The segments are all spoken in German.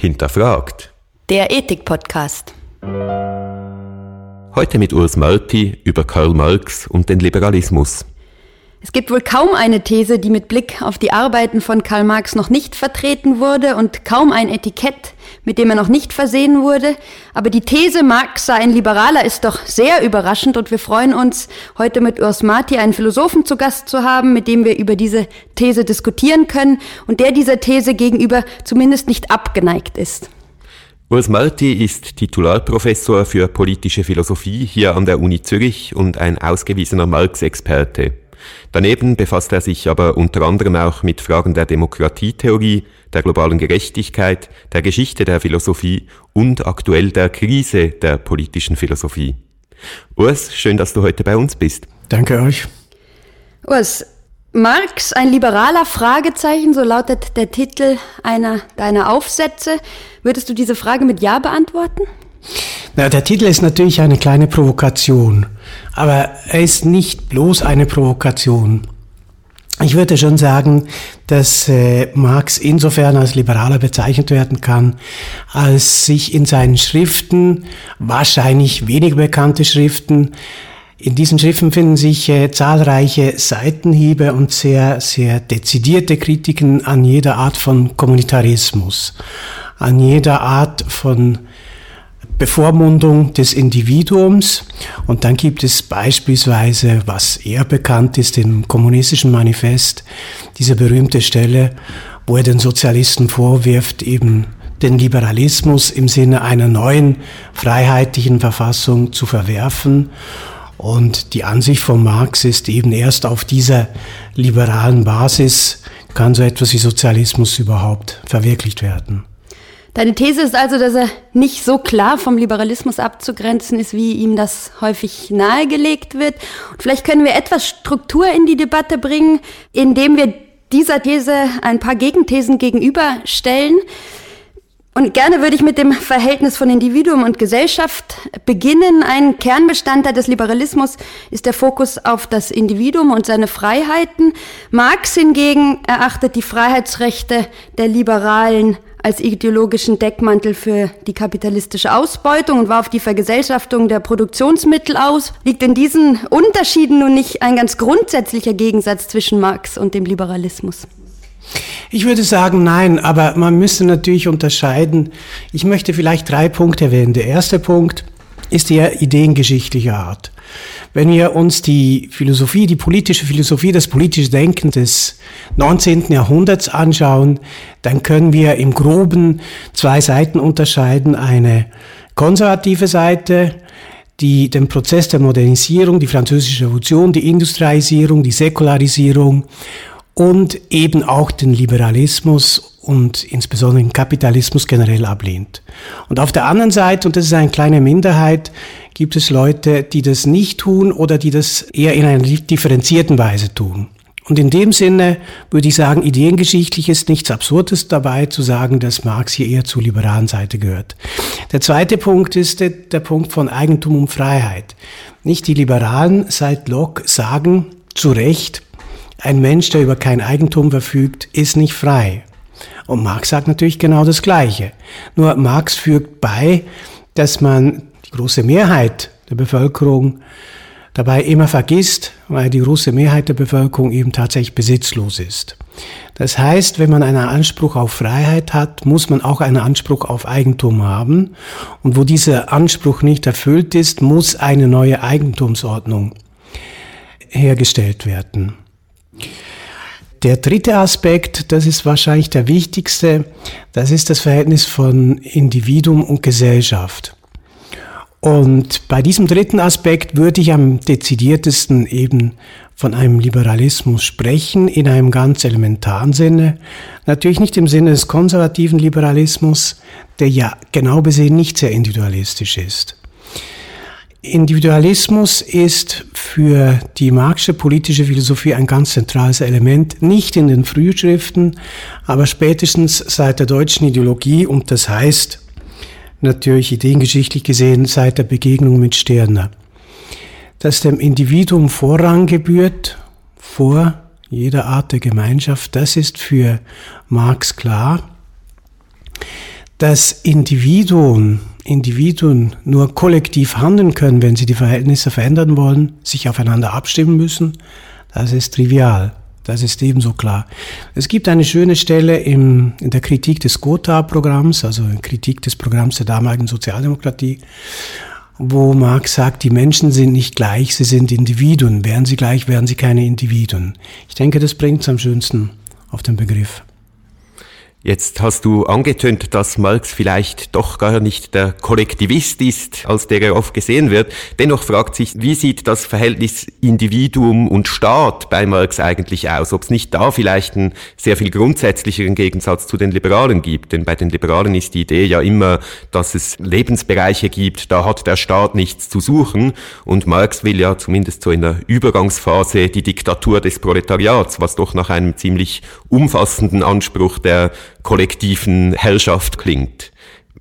hinterfragt. Der Ethik-Podcast. Heute mit Urs Malti über Karl Marx und den Liberalismus. Es gibt wohl kaum eine These, die mit Blick auf die Arbeiten von Karl Marx noch nicht vertreten wurde und kaum ein Etikett, mit dem er noch nicht versehen wurde. Aber die These, Marx sei ein Liberaler, ist doch sehr überraschend und wir freuen uns, heute mit Urs Marti einen Philosophen zu Gast zu haben, mit dem wir über diese These diskutieren können und der dieser These gegenüber zumindest nicht abgeneigt ist. Urs Marti ist Titularprofessor für politische Philosophie hier an der Uni Zürich und ein ausgewiesener Marx-Experte. Daneben befasst er sich aber unter anderem auch mit Fragen der Demokratietheorie, der globalen Gerechtigkeit, der Geschichte der Philosophie und aktuell der Krise der politischen Philosophie. Urs, schön, dass du heute bei uns bist. Danke euch. Urs, Marx, ein liberaler Fragezeichen, so lautet der Titel einer deiner Aufsätze. Würdest du diese Frage mit Ja beantworten? Na, der Titel ist natürlich eine kleine Provokation, aber er ist nicht bloß eine Provokation. Ich würde schon sagen, dass äh, Marx insofern als Liberaler bezeichnet werden kann, als sich in seinen Schriften, wahrscheinlich wenig bekannte Schriften, in diesen Schriften finden sich äh, zahlreiche Seitenhiebe und sehr, sehr dezidierte Kritiken an jeder Art von Kommunitarismus, an jeder Art von Bevormundung des Individuums. Und dann gibt es beispielsweise, was eher bekannt ist, im kommunistischen Manifest, diese berühmte Stelle, wo er den Sozialisten vorwirft, eben den Liberalismus im Sinne einer neuen freiheitlichen Verfassung zu verwerfen. Und die Ansicht von Marx ist eben erst auf dieser liberalen Basis kann so etwas wie Sozialismus überhaupt verwirklicht werden. Deine These ist also, dass er nicht so klar vom Liberalismus abzugrenzen ist, wie ihm das häufig nahegelegt wird. Und vielleicht können wir etwas Struktur in die Debatte bringen, indem wir dieser These ein paar Gegenthesen gegenüberstellen. Und gerne würde ich mit dem Verhältnis von Individuum und Gesellschaft beginnen. Ein Kernbestandteil des Liberalismus ist der Fokus auf das Individuum und seine Freiheiten. Marx hingegen erachtet die Freiheitsrechte der Liberalen als ideologischen Deckmantel für die kapitalistische Ausbeutung und war auf die Vergesellschaftung der Produktionsmittel aus. Liegt in diesen Unterschieden nun nicht ein ganz grundsätzlicher Gegensatz zwischen Marx und dem Liberalismus? Ich würde sagen, nein, aber man müsste natürlich unterscheiden. Ich möchte vielleicht drei Punkte erwähnen. Der erste Punkt ist eher ideengeschichtlicher Art. Wenn wir uns die Philosophie, die politische Philosophie, das politische Denken des 19. Jahrhunderts anschauen, dann können wir im groben zwei Seiten unterscheiden. Eine konservative Seite, die den Prozess der Modernisierung, die französische Revolution, die Industrialisierung, die Säkularisierung und eben auch den Liberalismus und insbesondere den Kapitalismus generell ablehnt. Und auf der anderen Seite, und das ist eine kleine Minderheit, gibt es Leute, die das nicht tun oder die das eher in einer differenzierten Weise tun. Und in dem Sinne würde ich sagen, ideengeschichtlich ist nichts Absurdes dabei zu sagen, dass Marx hier eher zur liberalen Seite gehört. Der zweite Punkt ist der, Punkt von Eigentum und Freiheit. Nicht die Liberalen seit Locke sagen zu Recht, ein Mensch, der über kein Eigentum verfügt, ist nicht frei. Und Marx sagt natürlich genau das Gleiche. Nur Marx fügt bei, dass man die große Mehrheit der Bevölkerung dabei immer vergisst, weil die große Mehrheit der Bevölkerung eben tatsächlich besitzlos ist. Das heißt, wenn man einen Anspruch auf Freiheit hat, muss man auch einen Anspruch auf Eigentum haben. Und wo dieser Anspruch nicht erfüllt ist, muss eine neue Eigentumsordnung hergestellt werden. Der dritte Aspekt, das ist wahrscheinlich der wichtigste, das ist das Verhältnis von Individuum und Gesellschaft. Und bei diesem dritten Aspekt würde ich am dezidiertesten eben von einem Liberalismus sprechen, in einem ganz elementaren Sinne. Natürlich nicht im Sinne des konservativen Liberalismus, der ja genau besehen nicht sehr individualistisch ist. Individualismus ist für die Marxische politische Philosophie ein ganz zentrales Element, nicht in den Frühschriften, aber spätestens seit der deutschen Ideologie und das heißt natürlich ideengeschichtlich gesehen seit der Begegnung mit Stirner. Dass dem Individuum Vorrang gebührt vor jeder Art der Gemeinschaft, das ist für Marx klar. dass Individuen, Individuen nur kollektiv handeln können, wenn sie die Verhältnisse verändern wollen, sich aufeinander abstimmen müssen, das ist trivial. Das ist ebenso klar. Es gibt eine schöne Stelle im, in der Kritik des Gotha-Programms, also in Kritik des Programms der damaligen Sozialdemokratie, wo Marx sagt, die Menschen sind nicht gleich, sie sind Individuen. Wären sie gleich, wären sie keine Individuen. Ich denke, das bringt es am schönsten auf den Begriff. Jetzt hast du angetönt, dass Marx vielleicht doch gar nicht der Kollektivist ist, als der er oft gesehen wird. Dennoch fragt sich, wie sieht das Verhältnis Individuum und Staat bei Marx eigentlich aus? Ob es nicht da vielleicht einen sehr viel grundsätzlicheren Gegensatz zu den Liberalen gibt? Denn bei den Liberalen ist die Idee ja immer, dass es Lebensbereiche gibt, da hat der Staat nichts zu suchen. Und Marx will ja zumindest so in der Übergangsphase die Diktatur des Proletariats, was doch nach einem ziemlich umfassenden Anspruch der kollektiven Herrschaft klingt.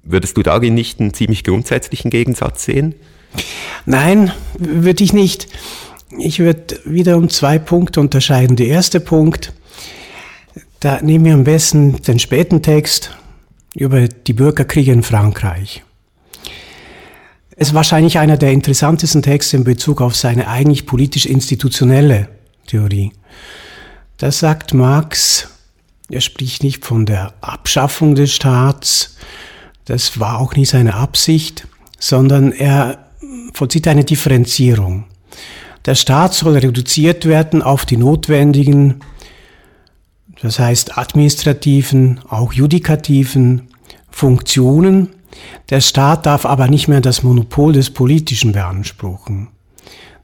Würdest du darin nicht einen ziemlich grundsätzlichen Gegensatz sehen? Nein, würde ich nicht. Ich würde wieder um zwei Punkte unterscheiden. Der erste Punkt, da nehmen wir am besten den späten Text über die Bürgerkriege in Frankreich. Es ist wahrscheinlich einer der interessantesten Texte in Bezug auf seine eigentlich politisch-institutionelle Theorie. Da sagt Marx, er spricht nicht von der Abschaffung des Staats, das war auch nicht seine Absicht, sondern er vollzieht eine Differenzierung. Der Staat soll reduziert werden auf die notwendigen, das heißt administrativen, auch judikativen Funktionen. Der Staat darf aber nicht mehr das Monopol des Politischen beanspruchen.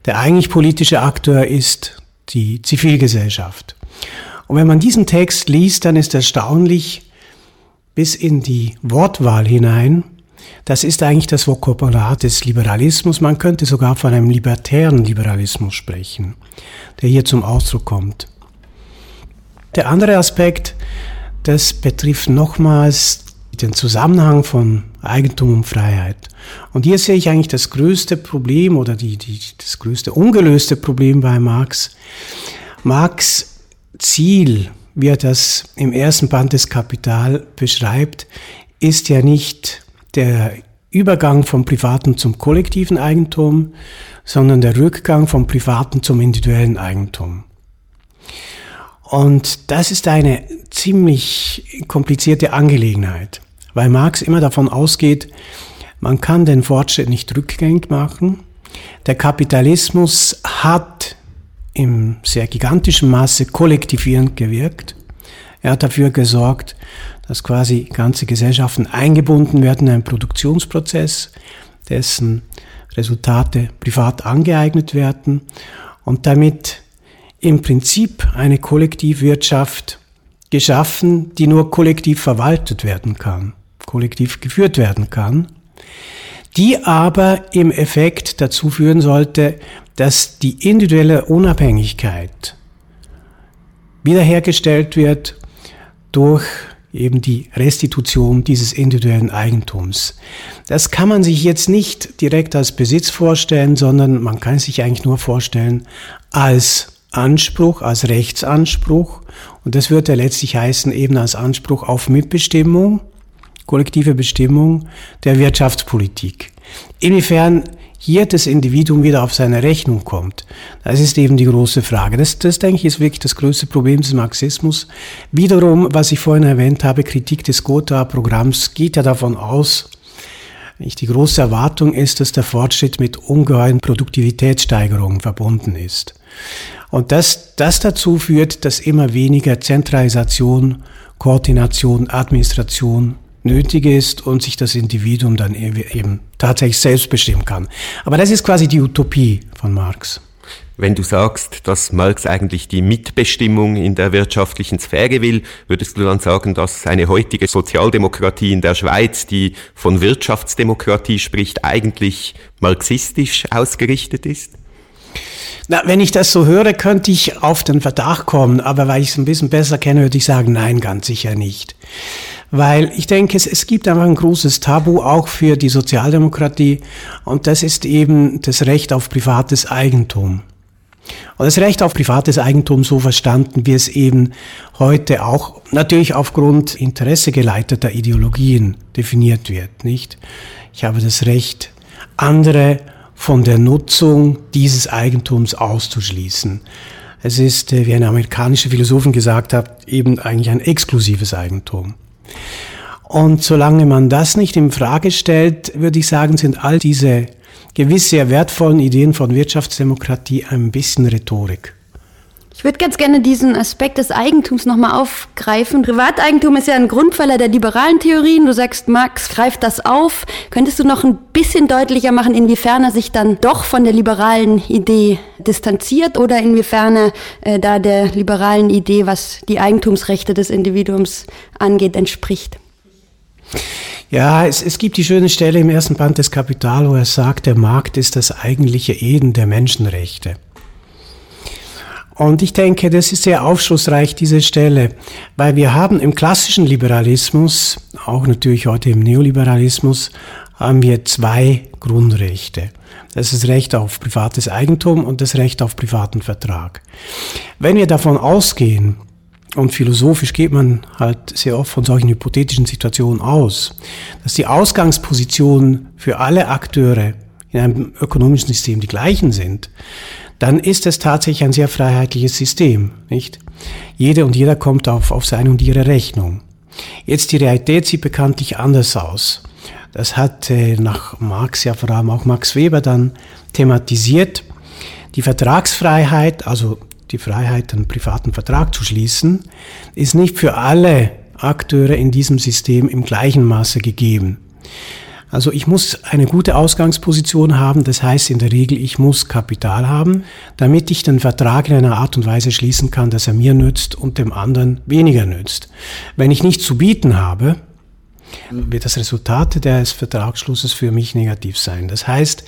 Der eigentlich politische Akteur ist die Zivilgesellschaft. Und wenn man diesen Text liest, dann ist erstaunlich bis in die Wortwahl hinein. Das ist eigentlich das Vokabular des Liberalismus. Man könnte sogar von einem libertären Liberalismus sprechen, der hier zum Ausdruck kommt. Der andere Aspekt, das betrifft nochmals den Zusammenhang von Eigentum und Freiheit. Und hier sehe ich eigentlich das größte Problem oder die, die, das größte ungelöste Problem bei Marx. Marx Ziel, wie er das im ersten Band des Kapital beschreibt, ist ja nicht der Übergang vom privaten zum kollektiven Eigentum, sondern der Rückgang vom privaten zum individuellen Eigentum. Und das ist eine ziemlich komplizierte Angelegenheit, weil Marx immer davon ausgeht, man kann den Fortschritt nicht rückgängig machen. Der Kapitalismus hat im sehr gigantischen Maße kollektivierend gewirkt. Er hat dafür gesorgt, dass quasi ganze Gesellschaften eingebunden werden in einen Produktionsprozess, dessen Resultate privat angeeignet werden und damit im Prinzip eine Kollektivwirtschaft geschaffen, die nur kollektiv verwaltet werden kann, kollektiv geführt werden kann, die aber im Effekt dazu führen sollte, dass die individuelle Unabhängigkeit wiederhergestellt wird durch eben die Restitution dieses individuellen Eigentums. Das kann man sich jetzt nicht direkt als Besitz vorstellen, sondern man kann sich eigentlich nur vorstellen als Anspruch, als Rechtsanspruch. Und das wird ja letztlich heißen eben als Anspruch auf Mitbestimmung, kollektive Bestimmung der Wirtschaftspolitik. Inwiefern hier das Individuum wieder auf seine Rechnung kommt. Das ist eben die große Frage. Das, das denke ich, ist wirklich das größte Problem des Marxismus. Wiederum, was ich vorhin erwähnt habe, Kritik des Gotha-Programms geht ja davon aus, die große Erwartung ist, dass der Fortschritt mit ungeheuren Produktivitätssteigerungen verbunden ist. Und das, das dazu führt, dass immer weniger Zentralisation, Koordination, Administration nötig ist und sich das Individuum dann eben tatsächlich selbst bestimmen kann. Aber das ist quasi die Utopie von Marx. Wenn du sagst, dass Marx eigentlich die Mitbestimmung in der wirtschaftlichen Sphäre will, würdest du dann sagen, dass eine heutige Sozialdemokratie in der Schweiz, die von Wirtschaftsdemokratie spricht, eigentlich marxistisch ausgerichtet ist? Na, wenn ich das so höre, könnte ich auf den Verdacht kommen, aber weil ich es ein bisschen besser kenne, würde ich sagen, nein, ganz sicher nicht. Weil ich denke, es, es gibt einfach ein großes Tabu auch für die Sozialdemokratie und das ist eben das Recht auf privates Eigentum. Und das Recht auf privates Eigentum so verstanden, wie es eben heute auch natürlich aufgrund interessegeleiteter Ideologien definiert wird, nicht? Ich habe das Recht, andere von der Nutzung dieses Eigentums auszuschließen. Es ist, äh, wie ein amerikanischer Philosophen gesagt hat, eben eigentlich ein exklusives Eigentum. Und solange man das nicht in Frage stellt, würde ich sagen, sind all diese gewiss sehr wertvollen Ideen von Wirtschaftsdemokratie ein bisschen Rhetorik. Ich würde ganz gerne diesen Aspekt des Eigentums nochmal aufgreifen. Privateigentum ist ja ein Grundpfeiler der liberalen Theorien. Du sagst, Marx greift das auf. Könntest du noch ein bisschen deutlicher machen, inwiefern er sich dann doch von der liberalen Idee distanziert oder inwiefern er äh, da der liberalen Idee, was die Eigentumsrechte des Individuums angeht, entspricht? Ja, es, es gibt die schöne Stelle im ersten Band des Kapital, wo er sagt, der Markt ist das eigentliche Eden der Menschenrechte. Und ich denke, das ist sehr aufschlussreich, diese Stelle, weil wir haben im klassischen Liberalismus, auch natürlich heute im Neoliberalismus, haben wir zwei Grundrechte. Das ist das Recht auf privates Eigentum und das Recht auf privaten Vertrag. Wenn wir davon ausgehen, und philosophisch geht man halt sehr oft von solchen hypothetischen Situationen aus, dass die Ausgangspositionen für alle Akteure in einem ökonomischen System die gleichen sind, dann ist es tatsächlich ein sehr freiheitliches System, nicht? Jede und jeder kommt auf, auf seine und ihre Rechnung. Jetzt die Realität sieht bekanntlich anders aus. Das hat äh, nach Marx ja vor allem auch Max Weber dann thematisiert. Die Vertragsfreiheit, also die Freiheit, einen privaten Vertrag zu schließen, ist nicht für alle Akteure in diesem System im gleichen Maße gegeben. Also ich muss eine gute Ausgangsposition haben, das heißt in der Regel, ich muss Kapital haben, damit ich den Vertrag in einer Art und Weise schließen kann, dass er mir nützt und dem anderen weniger nützt. Wenn ich nichts zu bieten habe, wird das Resultat des Vertragsschlusses für mich negativ sein. Das heißt,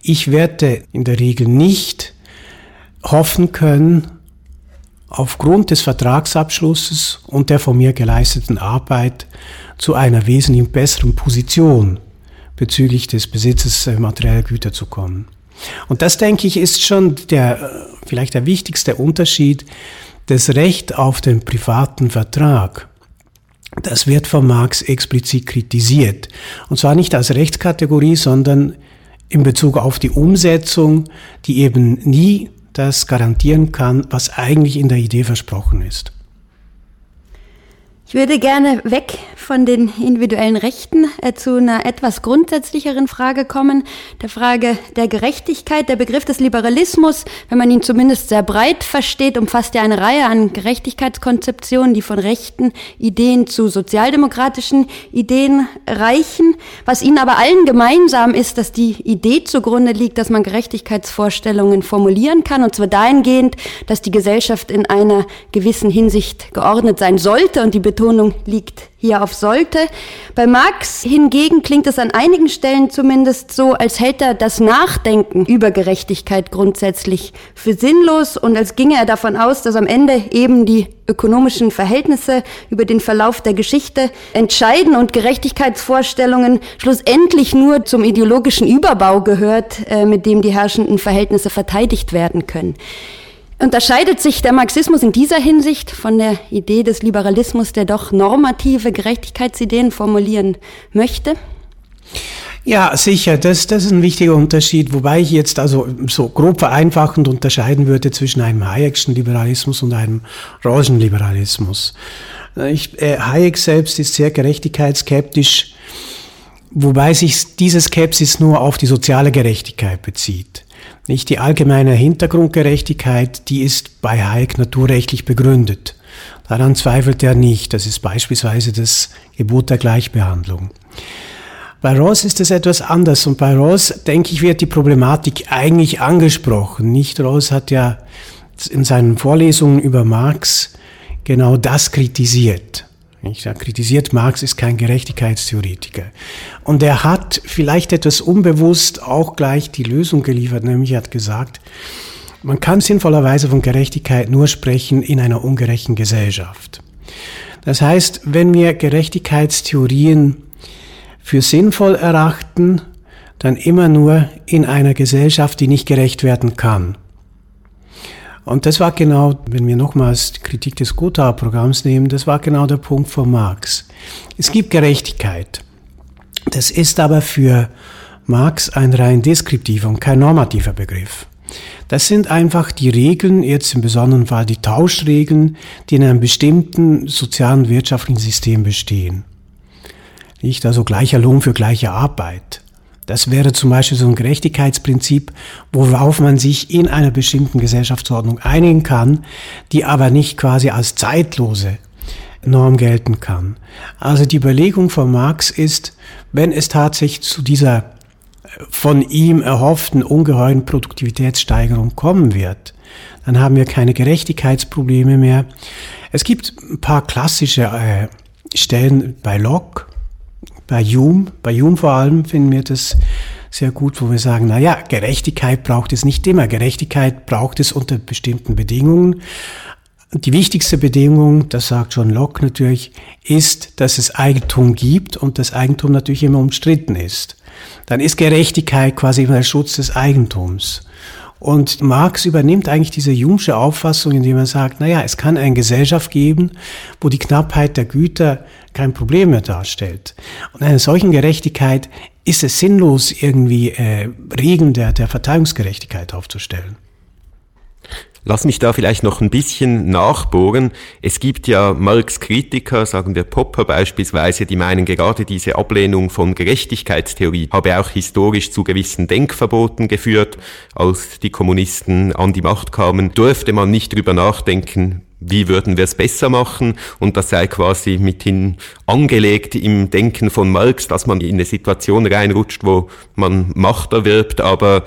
ich werde in der Regel nicht hoffen können, aufgrund des Vertragsabschlusses und der von mir geleisteten Arbeit zu einer wesentlich besseren Position bezüglich des Besitzes äh, materieller Güter zu kommen. Und das, denke ich, ist schon der, äh, vielleicht der wichtigste Unterschied, das Recht auf den privaten Vertrag. Das wird von Marx explizit kritisiert. Und zwar nicht als Rechtskategorie, sondern in Bezug auf die Umsetzung, die eben nie das garantieren kann, was eigentlich in der Idee versprochen ist. Ich würde gerne weg von den individuellen Rechten äh, zu einer etwas grundsätzlicheren Frage kommen, der Frage der Gerechtigkeit. Der Begriff des Liberalismus, wenn man ihn zumindest sehr breit versteht, umfasst ja eine Reihe an Gerechtigkeitskonzeptionen, die von rechten Ideen zu sozialdemokratischen Ideen reichen. Was ihnen aber allen gemeinsam ist, dass die Idee zugrunde liegt, dass man Gerechtigkeitsvorstellungen formulieren kann, und zwar dahingehend, dass die Gesellschaft in einer gewissen Hinsicht geordnet sein sollte und die Betonung Betonung liegt hier auf sollte. Bei Marx hingegen klingt es an einigen Stellen zumindest so, als hält er das Nachdenken über Gerechtigkeit grundsätzlich für sinnlos und als ginge er davon aus, dass am Ende eben die ökonomischen Verhältnisse über den Verlauf der Geschichte entscheiden und Gerechtigkeitsvorstellungen schlussendlich nur zum ideologischen Überbau gehört, äh, mit dem die herrschenden Verhältnisse verteidigt werden können. Unterscheidet sich der Marxismus in dieser Hinsicht von der Idee des Liberalismus, der doch normative Gerechtigkeitsideen formulieren möchte? Ja, sicher, das, das ist ein wichtiger Unterschied, wobei ich jetzt also so grob vereinfachend unterscheiden würde zwischen einem Hayekschen Liberalismus und einem Rawlschen Liberalismus. Ich, äh, Hayek selbst ist sehr gerechtigkeitsskeptisch, wobei sich diese Skepsis nur auf die soziale Gerechtigkeit bezieht. Nicht die allgemeine Hintergrundgerechtigkeit, die ist bei Hayek naturrechtlich begründet. Daran zweifelt er nicht. Das ist beispielsweise das Gebot der Gleichbehandlung. Bei Ross ist es etwas anders und bei Ross, denke ich, wird die Problematik eigentlich angesprochen. Nicht Ross hat ja in seinen Vorlesungen über Marx genau das kritisiert. Er kritisiert, Marx ist kein Gerechtigkeitstheoretiker. Und er hat vielleicht etwas unbewusst auch gleich die Lösung geliefert, nämlich er hat gesagt, man kann sinnvollerweise von Gerechtigkeit nur sprechen in einer ungerechten Gesellschaft. Das heißt, wenn wir Gerechtigkeitstheorien für sinnvoll erachten, dann immer nur in einer Gesellschaft, die nicht gerecht werden kann. Und das war genau, wenn wir nochmals die Kritik des Gotha-Programms nehmen, das war genau der Punkt von Marx. Es gibt Gerechtigkeit. Das ist aber für Marx ein rein deskriptiver und kein normativer Begriff. Das sind einfach die Regeln, jetzt im besonderen Fall die Tauschregeln, die in einem bestimmten sozialen wirtschaftlichen System bestehen. Nicht also gleicher Lohn für gleiche Arbeit. Das wäre zum Beispiel so ein Gerechtigkeitsprinzip, worauf man sich in einer bestimmten Gesellschaftsordnung einigen kann, die aber nicht quasi als zeitlose Norm gelten kann. Also die Überlegung von Marx ist, wenn es tatsächlich zu dieser von ihm erhofften ungeheuren Produktivitätssteigerung kommen wird, dann haben wir keine Gerechtigkeitsprobleme mehr. Es gibt ein paar klassische äh, Stellen bei Locke, bei Hume, bei Hume vor allem finden wir das sehr gut, wo wir sagen, na ja, Gerechtigkeit braucht es nicht immer. Gerechtigkeit braucht es unter bestimmten Bedingungen. Die wichtigste Bedingung, das sagt John Locke natürlich, ist, dass es Eigentum gibt und das Eigentum natürlich immer umstritten ist. Dann ist Gerechtigkeit quasi immer der Schutz des Eigentums. Und Marx übernimmt eigentlich diese Jungsche Auffassung, indem er sagt, naja, es kann eine Gesellschaft geben, wo die Knappheit der Güter kein Problem mehr darstellt. Und einer solchen Gerechtigkeit ist es sinnlos, irgendwie äh, Regeln der, der Verteilungsgerechtigkeit aufzustellen. Lass mich da vielleicht noch ein bisschen nachbohren. Es gibt ja Marx Kritiker, sagen wir Popper beispielsweise, die meinen gerade diese Ablehnung von Gerechtigkeitstheorie habe auch historisch zu gewissen Denkverboten geführt. Als die Kommunisten an die Macht kamen, durfte man nicht drüber nachdenken, wie würden wir es besser machen und das sei quasi mithin angelegt im Denken von Marx, dass man in eine Situation reinrutscht, wo man Macht erwirbt, aber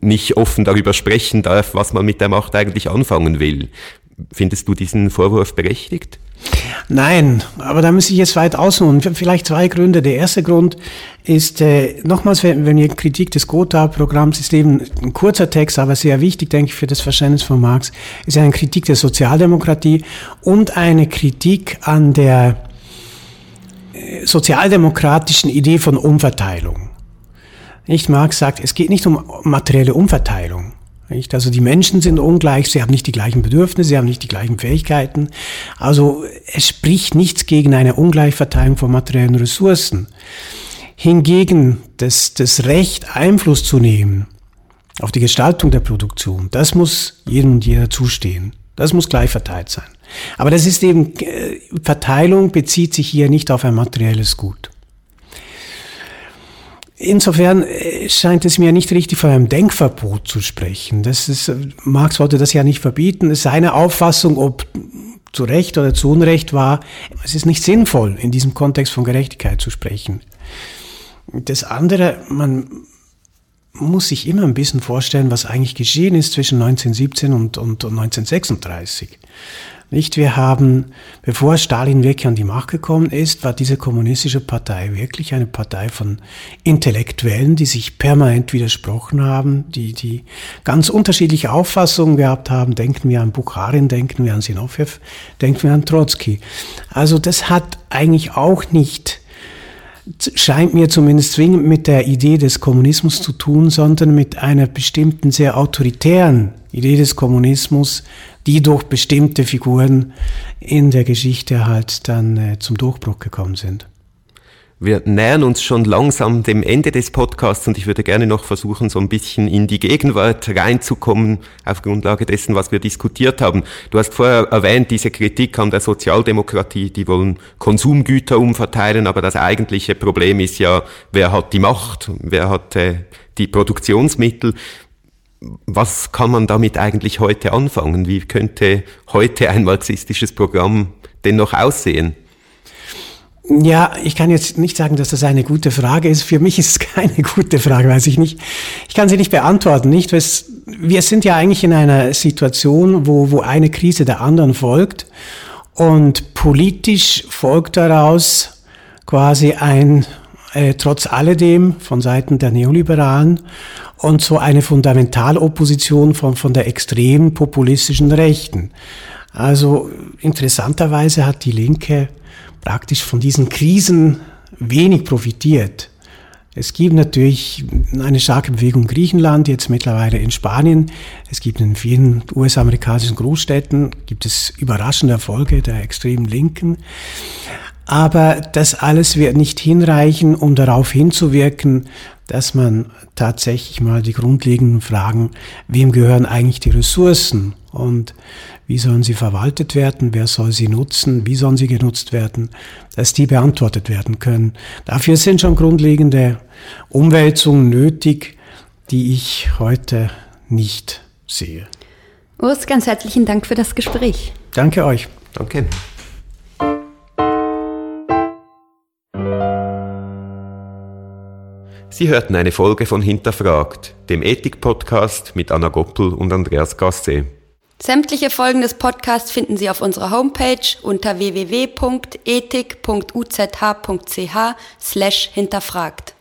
nicht offen darüber sprechen darf, was man mit der Macht eigentlich anfangen will. Findest du diesen Vorwurf berechtigt? Nein, aber da muss ich jetzt weit ausholen. Vielleicht zwei Gründe. Der erste Grund ist, äh, nochmals, wenn, wenn wir Kritik des Gotha-Programms ist eben ein kurzer Text, aber sehr wichtig, denke ich, für das Verständnis von Marx, ist eine Kritik der Sozialdemokratie und eine Kritik an der äh, sozialdemokratischen Idee von Umverteilung. Nicht Marx sagt, es geht nicht um materielle Umverteilung. Nicht? Also die Menschen sind ungleich, sie haben nicht die gleichen Bedürfnisse, sie haben nicht die gleichen Fähigkeiten. Also es spricht nichts gegen eine Ungleichverteilung von materiellen Ressourcen. Hingegen das, das Recht, Einfluss zu nehmen auf die Gestaltung der Produktion, das muss jedem und jeder zustehen. Das muss gleich verteilt sein. Aber das ist eben, äh, Verteilung bezieht sich hier nicht auf ein materielles Gut. Insofern äh, scheint es mir nicht richtig von einem Denkverbot zu sprechen. Das ist, Marx wollte das ja nicht verbieten. Seine Auffassung, ob zu Recht oder zu Unrecht war, es ist nicht sinnvoll, in diesem Kontext von Gerechtigkeit zu sprechen. Das andere, man muss sich immer ein bisschen vorstellen, was eigentlich geschehen ist zwischen 1917 und, und, und 1936. Nicht, wir haben, bevor Stalin wirklich an die Macht gekommen ist, war diese kommunistische Partei wirklich eine Partei von Intellektuellen, die sich permanent widersprochen haben, die, die ganz unterschiedliche Auffassungen gehabt haben. Denken wir an Bukharin, denken wir an Sinowjew, denken wir an Trotzki. Also das hat eigentlich auch nicht scheint mir zumindest zwingend mit der Idee des Kommunismus zu tun, sondern mit einer bestimmten sehr autoritären Idee des Kommunismus, die durch bestimmte Figuren in der Geschichte halt dann äh, zum Durchbruch gekommen sind. Wir nähern uns schon langsam dem Ende des Podcasts und ich würde gerne noch versuchen, so ein bisschen in die Gegenwart reinzukommen auf Grundlage dessen, was wir diskutiert haben. Du hast vorher erwähnt, diese Kritik an der Sozialdemokratie, die wollen Konsumgüter umverteilen, aber das eigentliche Problem ist ja, wer hat die Macht, wer hat äh, die Produktionsmittel. Was kann man damit eigentlich heute anfangen? Wie könnte heute ein marxistisches Programm denn noch aussehen? Ja, ich kann jetzt nicht sagen, dass das eine gute Frage ist. Für mich ist es keine gute Frage, weiß ich nicht. Ich kann sie nicht beantworten, nicht? Wir sind ja eigentlich in einer Situation, wo, wo eine Krise der anderen folgt und politisch folgt daraus quasi ein, äh, trotz alledem von Seiten der Neoliberalen und so eine Fundamentalopposition von, von der extremen populistischen Rechten. Also interessanterweise hat die Linke praktisch von diesen Krisen wenig profitiert. Es gibt natürlich eine starke Bewegung in Griechenland, jetzt mittlerweile in Spanien. Es gibt in vielen US-amerikanischen Großstädten, gibt es überraschende Erfolge der extremen Linken. Aber das alles wird nicht hinreichen, um darauf hinzuwirken, dass man tatsächlich mal die grundlegenden Fragen, wem gehören eigentlich die Ressourcen und wie sollen sie verwaltet werden, wer soll sie nutzen, wie sollen sie genutzt werden, dass die beantwortet werden können. Dafür sind schon grundlegende Umwälzungen nötig, die ich heute nicht sehe. Urs, ganz herzlichen Dank für das Gespräch. Danke euch. Danke. Sie hörten eine Folge von Hinterfragt, dem Ethik-Podcast mit Anna Goppel und Andreas Gasse. Sämtliche Folgen des Podcasts finden Sie auf unserer Homepage unter www.ethik.uzh.ch slash hinterfragt.